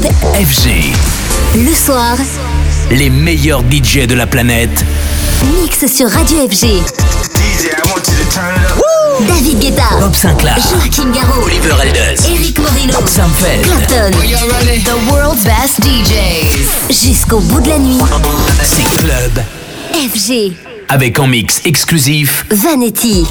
club FG. Le soir, Les meilleurs DJ de la planète. mix sur Radio FG. David Guetta, Bob Sinclair. Joachim Garraud, Oliver Elders. Eric Moreno, Sam Feld. Clapton. The world's best DJs. Jusqu'au bout de la nuit, C'est Club. FG. Avec en mix exclusif Vanetti.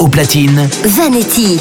Au platine. Vanetti.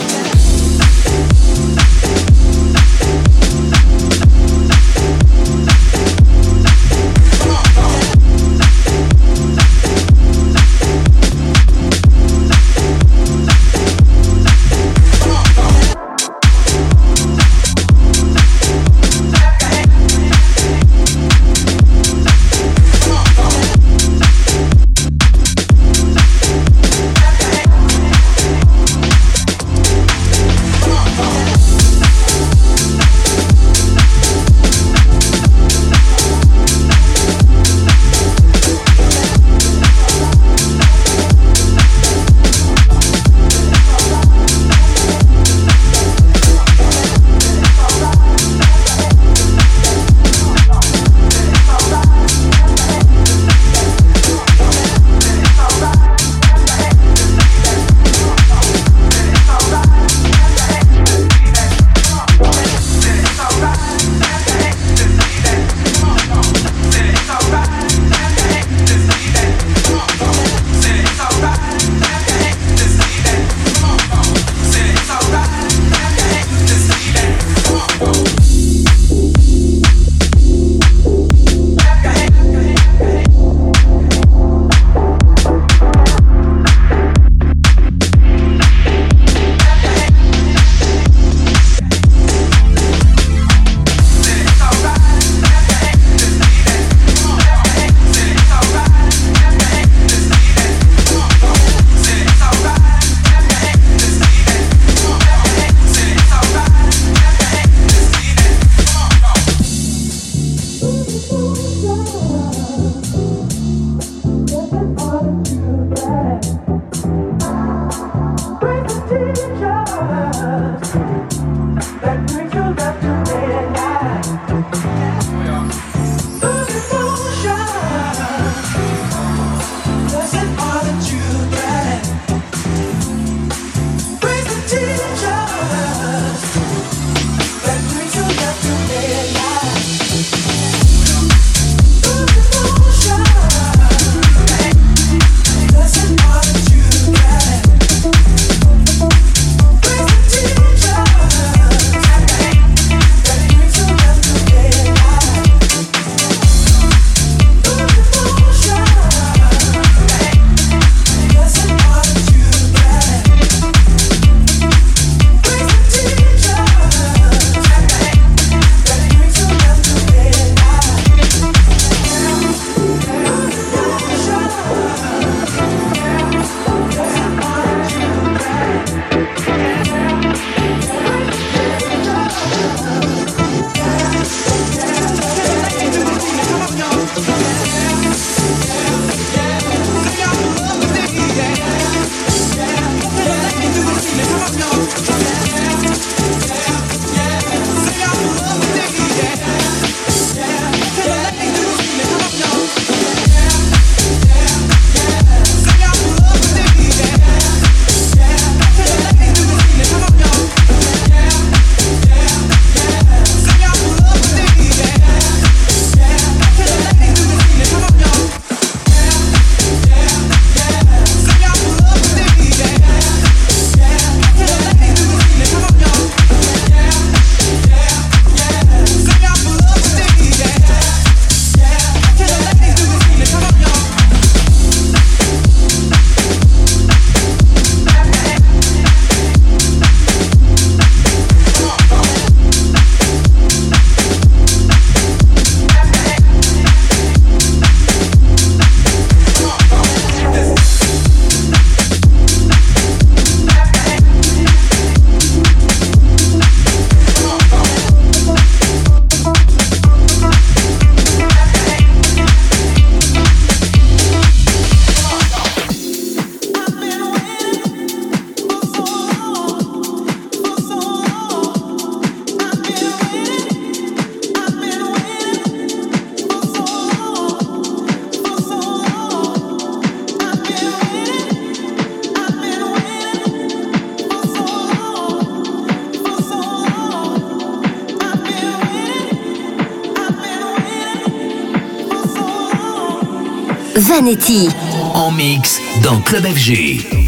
Vanetti. En mix dans Club FG.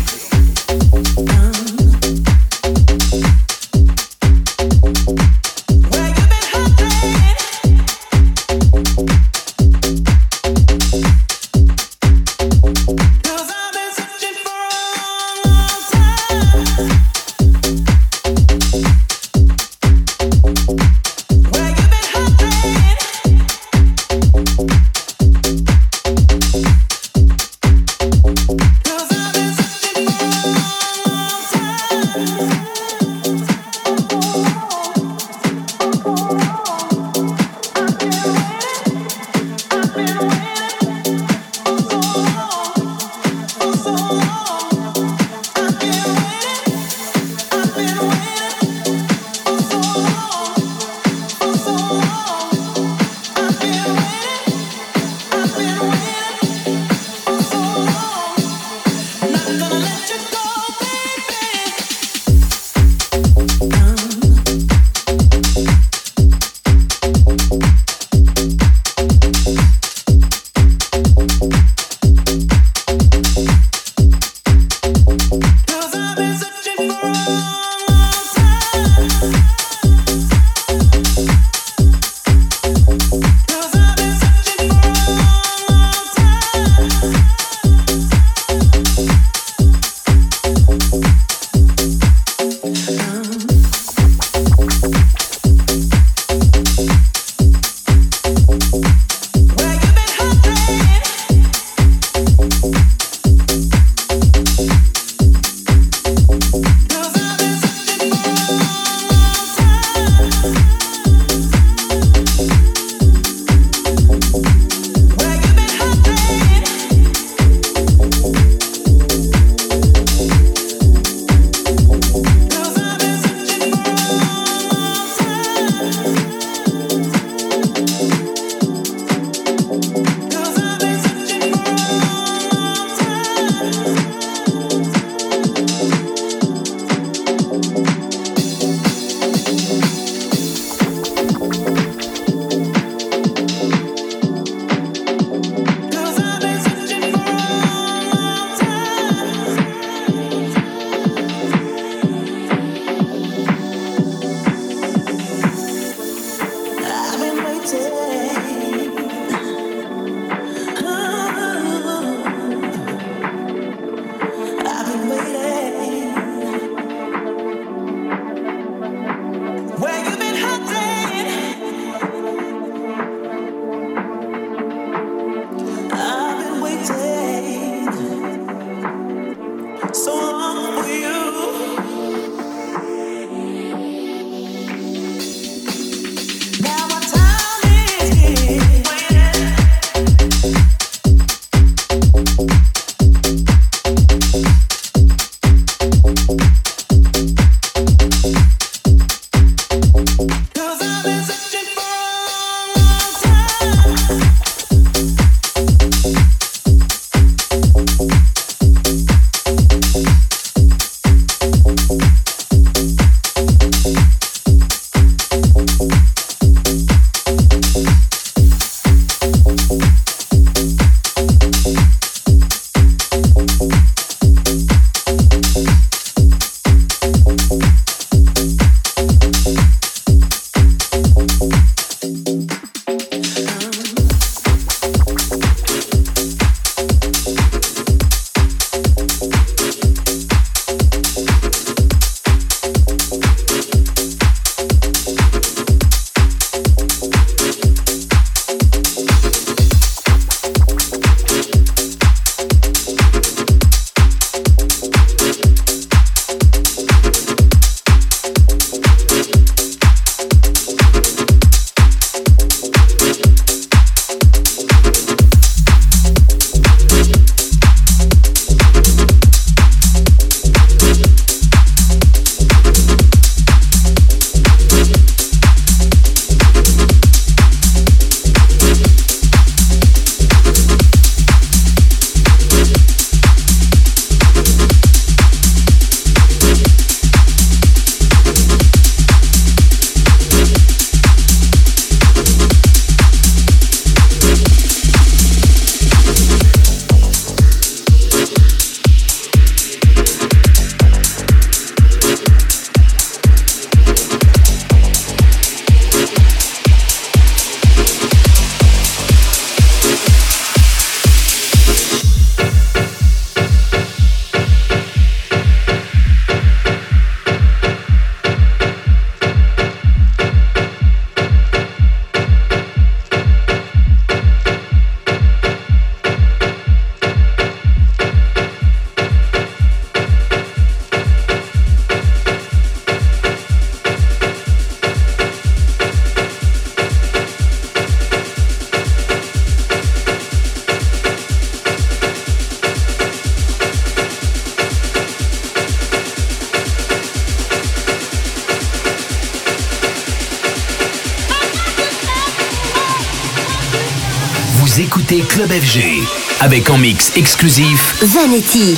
Avec en mix exclusif Vanity.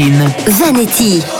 Avec au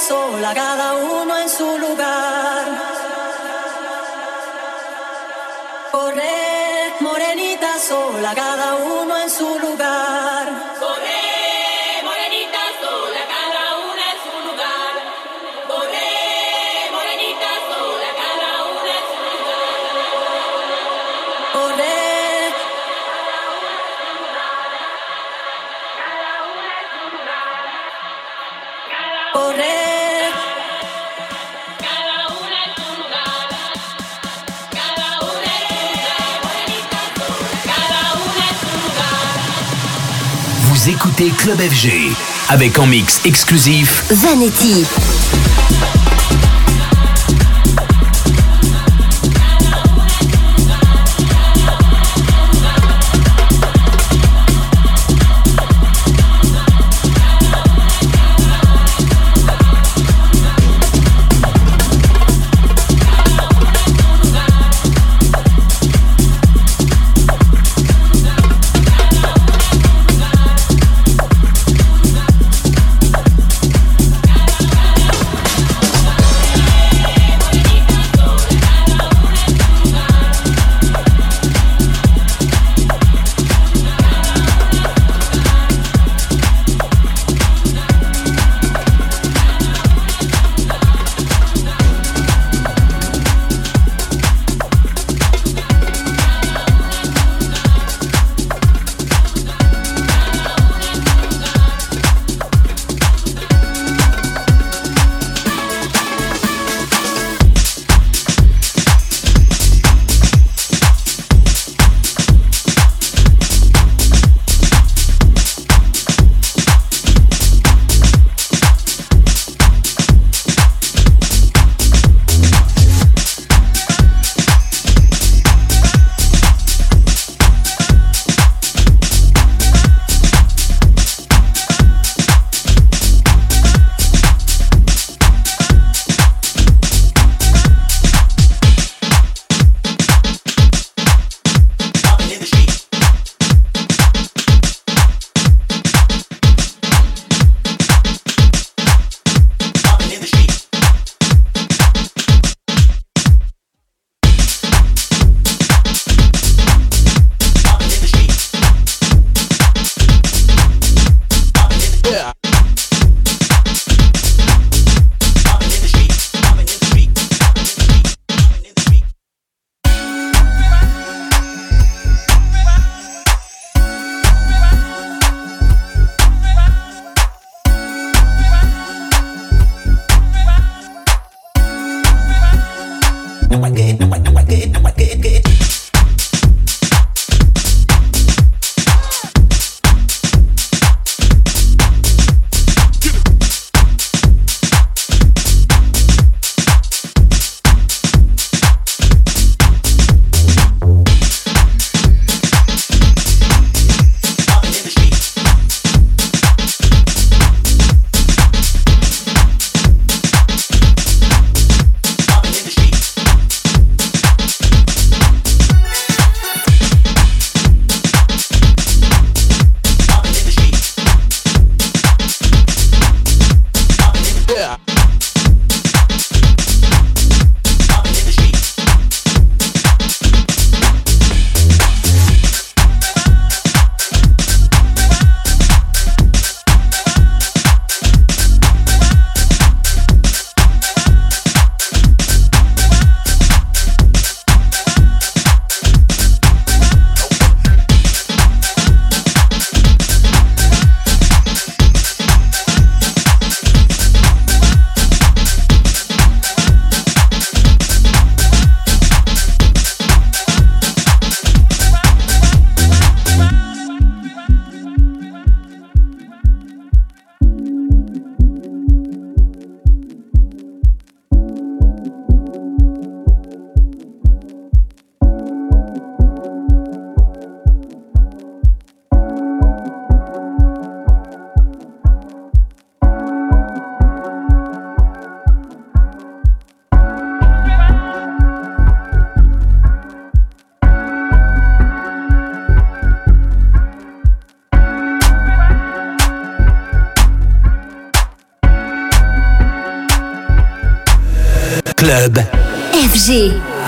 Sola, cada uno en su lugar. Corre, morenita sola, cada uno en su lugar. Écoutez Club FG avec en mix exclusif Vanetti.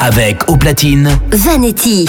Avec au platine. Vanetti.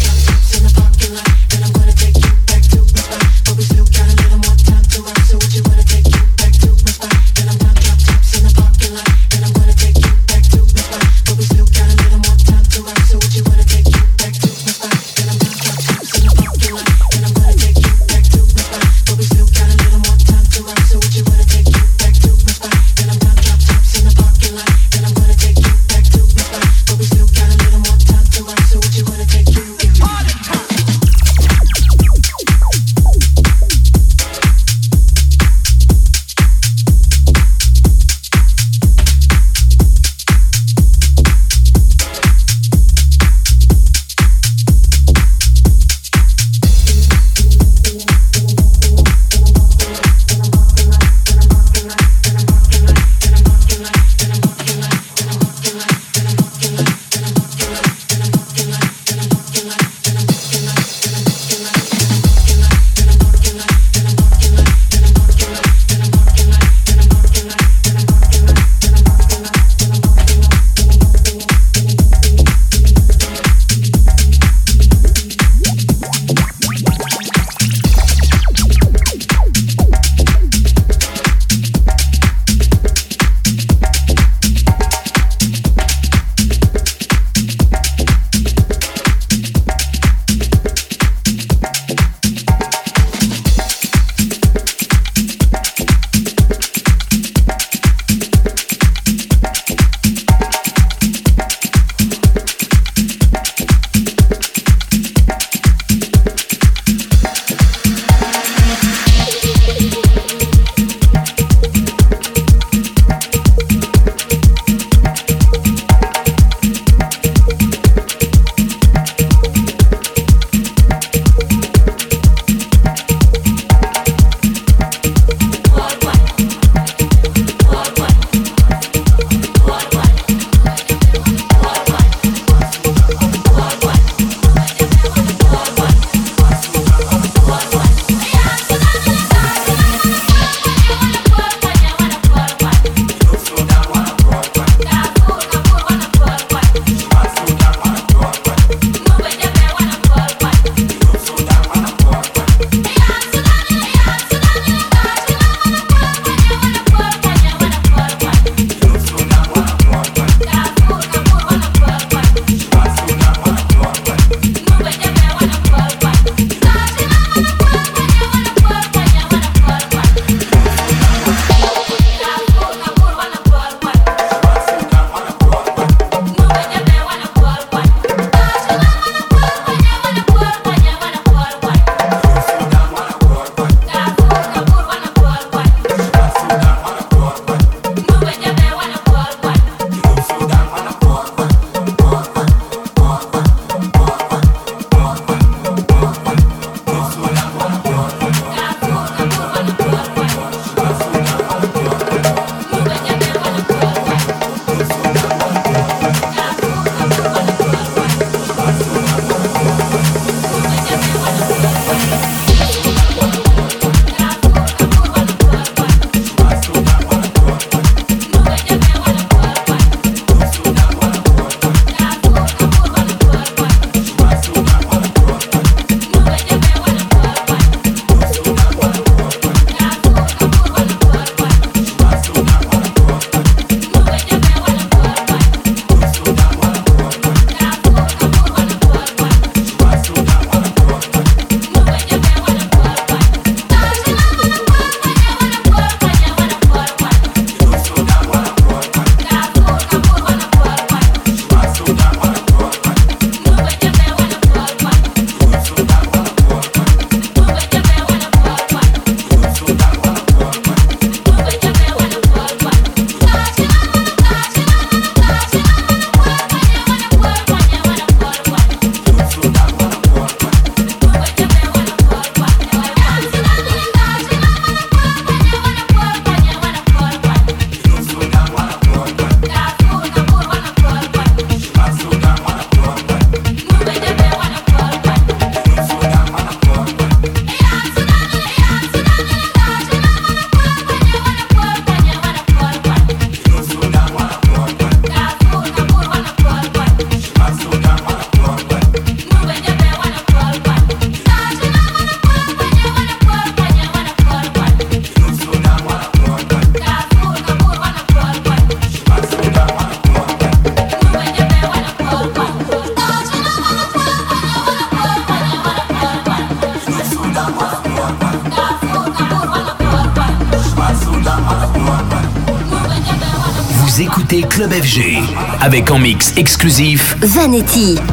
Exclusif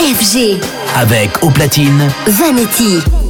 FG. Avec au platine. Vanetti.